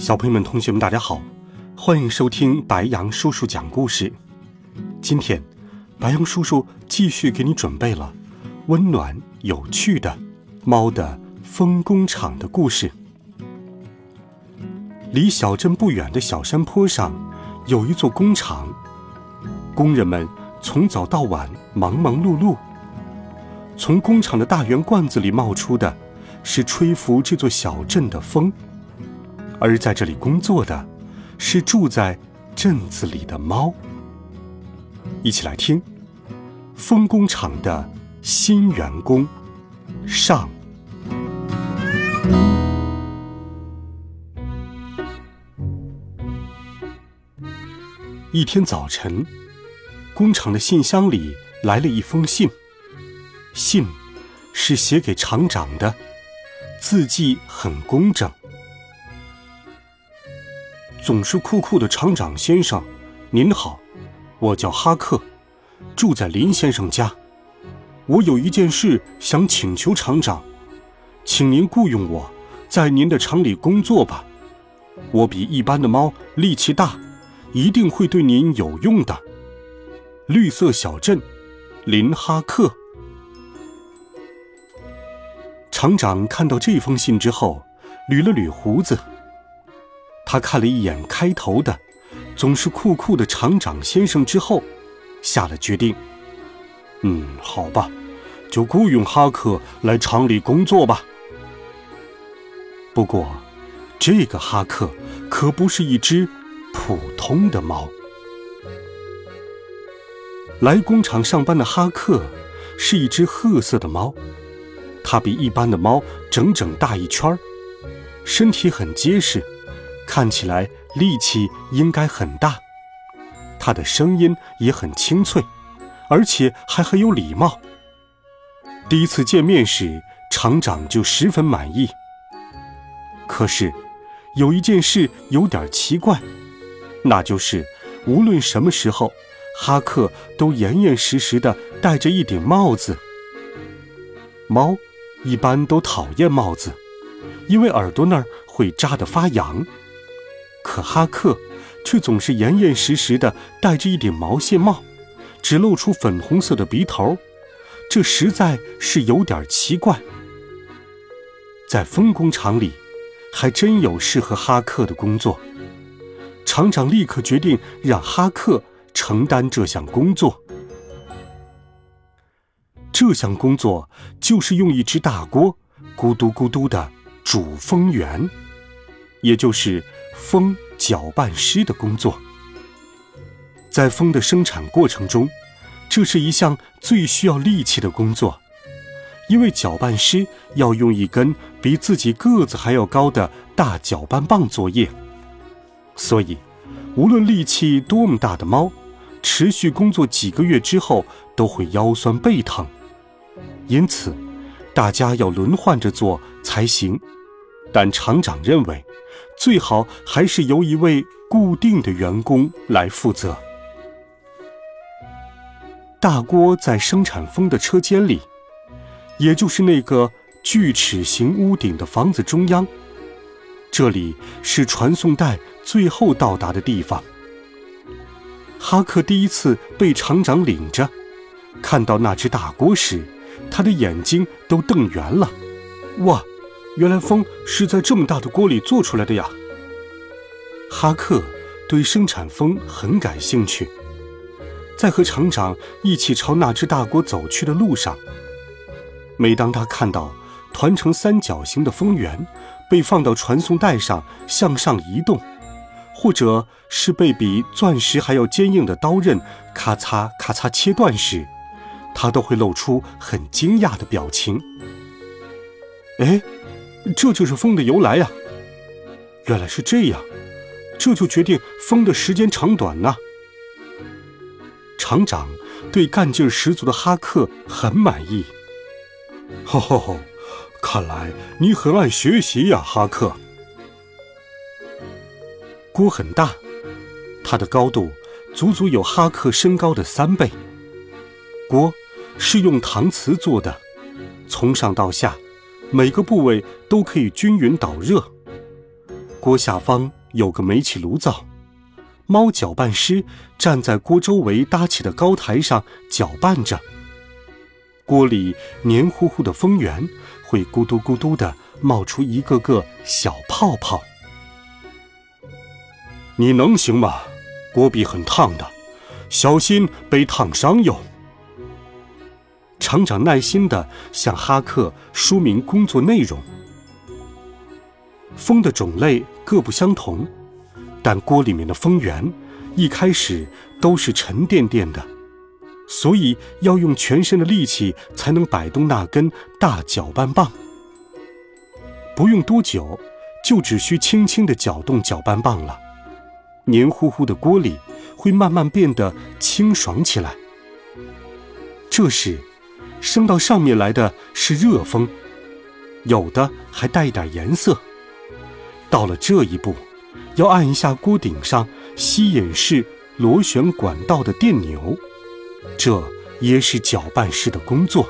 小朋友们、同学们，大家好，欢迎收听白羊叔叔讲故事。今天，白羊叔叔继续给你准备了温暖有趣的猫的风工厂的故事。离小镇不远的小山坡上，有一座工厂，工人们从早到晚忙忙碌碌。从工厂的大圆罐子里冒出的，是吹拂这座小镇的风。而在这里工作的，是住在镇子里的猫。一起来听，《风工厂的新员工》上。一天早晨，工厂的信箱里来了一封信。信是写给厂长的，字迹很工整。总是酷酷的厂长先生，您好，我叫哈克，住在林先生家。我有一件事想请求厂长，请您雇佣我，在您的厂里工作吧。我比一般的猫力气大。一定会对您有用的。绿色小镇，林哈克。厂长看到这封信之后，捋了捋胡子。他看了一眼开头的，总是酷酷的厂长先生之后，下了决定。嗯，好吧，就雇佣哈克来厂里工作吧。不过，这个哈克可不是一只。普通的猫。来工厂上班的哈克是一只褐色的猫，它比一般的猫整整大一圈儿，身体很结实，看起来力气应该很大。它的声音也很清脆，而且还很有礼貌。第一次见面时，厂长就十分满意。可是，有一件事有点奇怪。那就是，无论什么时候，哈克都严严实实的戴着一顶帽子。猫一般都讨厌帽子，因为耳朵那儿会扎得发痒。可哈克却总是严严实实的戴着一顶毛线帽，只露出粉红色的鼻头，这实在是有点奇怪。在风工厂里，还真有适合哈克的工作。厂长立刻决定让哈克承担这项工作。这项工作就是用一只大锅咕嘟咕嘟的煮蜂源，也就是风搅拌师的工作。在风的生产过程中，这是一项最需要力气的工作，因为搅拌师要用一根比自己个子还要高的大搅拌棒作业。所以，无论力气多么大的猫，持续工作几个月之后都会腰酸背疼。因此，大家要轮换着做才行。但厂长认为，最好还是由一位固定的员工来负责。大锅在生产风的车间里，也就是那个锯齿形屋顶的房子中央。这里是传送带最后到达的地方。哈克第一次被厂长领着，看到那只大锅时，他的眼睛都瞪圆了。哇，原来风是在这么大的锅里做出来的呀！哈克对生产风很感兴趣，在和厂长一起朝那只大锅走去的路上，每当他看到团成三角形的风源。被放到传送带上向上移动，或者是被比钻石还要坚硬的刀刃咔嚓咔嚓切断时，他都会露出很惊讶的表情。哎，这就是风的由来呀！原来是这样，这就决定风的时间长短呢。厂长对干劲十足的哈克很满意。吼吼吼！看来你很爱学习呀，哈克。锅很大，它的高度足足有哈克身高的三倍。锅是用搪瓷做的，从上到下，每个部位都可以均匀导热。锅下方有个煤气炉灶，猫搅拌师站在锅周围搭起的高台上搅拌着。锅里黏糊糊的蜂源会咕嘟咕嘟的冒出一个个小泡泡。你能行吗？锅壁很烫的，小心被烫伤哟。厂长耐心的向哈克说明工作内容。风的种类各不相同，但锅里面的风源一开始都是沉甸甸的，所以要用全身的力气才能摆动那根大搅拌棒。不用多久，就只需轻轻的搅动搅拌棒了，黏糊糊的锅里会慢慢变得清爽起来。这时，升到上面来的是热风，有的还带一点颜色。到了这一步，要按一下锅顶上吸引式螺旋管道的电钮，这也是搅拌式的工作。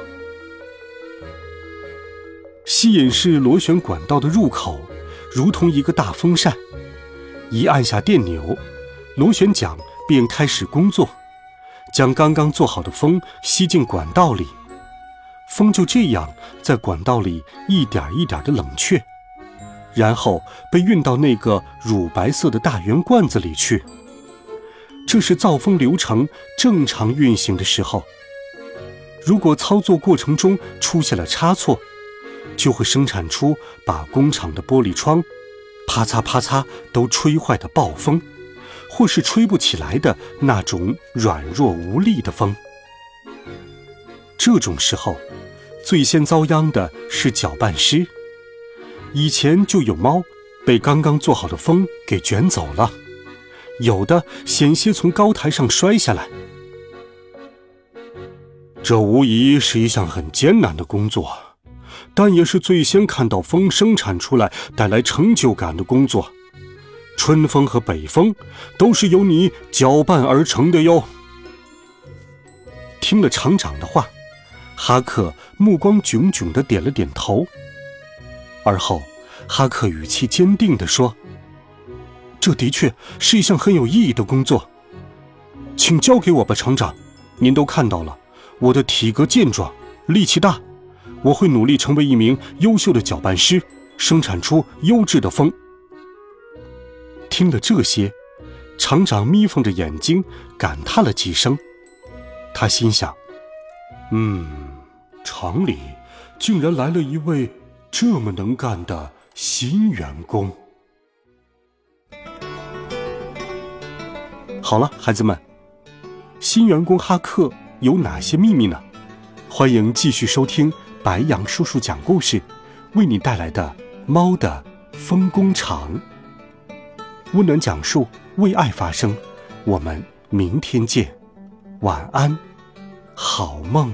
吸引式螺旋管道的入口如同一个大风扇，一按下电钮，螺旋桨便开始工作，将刚刚做好的风吸进管道里，风就这样在管道里一点一点的冷却。然后被运到那个乳白色的大圆罐子里去。这是造风流程正常运行的时候。如果操作过程中出现了差错，就会生产出把工厂的玻璃窗啪嚓啪嚓都吹坏的暴风，或是吹不起来的那种软弱无力的风。这种时候，最先遭殃的是搅拌师。以前就有猫被刚刚做好的风给卷走了，有的险些从高台上摔下来。这无疑是一项很艰难的工作，但也是最先看到风生产出来带来成就感的工作。春风和北风都是由你搅拌而成的哟。听了厂长的话，哈克目光炯炯的点了点头。而后，哈克语气坚定地说：“这的确是一项很有意义的工作，请交给我吧，厂长。您都看到了，我的体格健壮，力气大，我会努力成为一名优秀的搅拌师，生产出优质的风。”听了这些，厂长眯缝着眼睛，感叹了几声。他心想：“嗯，厂里竟然来了一位。”这么能干的新员工。好了，孩子们，新员工哈克有哪些秘密呢？欢迎继续收听白杨叔叔讲故事，为你带来的《猫的风工厂》。温暖讲述，为爱发声。我们明天见，晚安，好梦。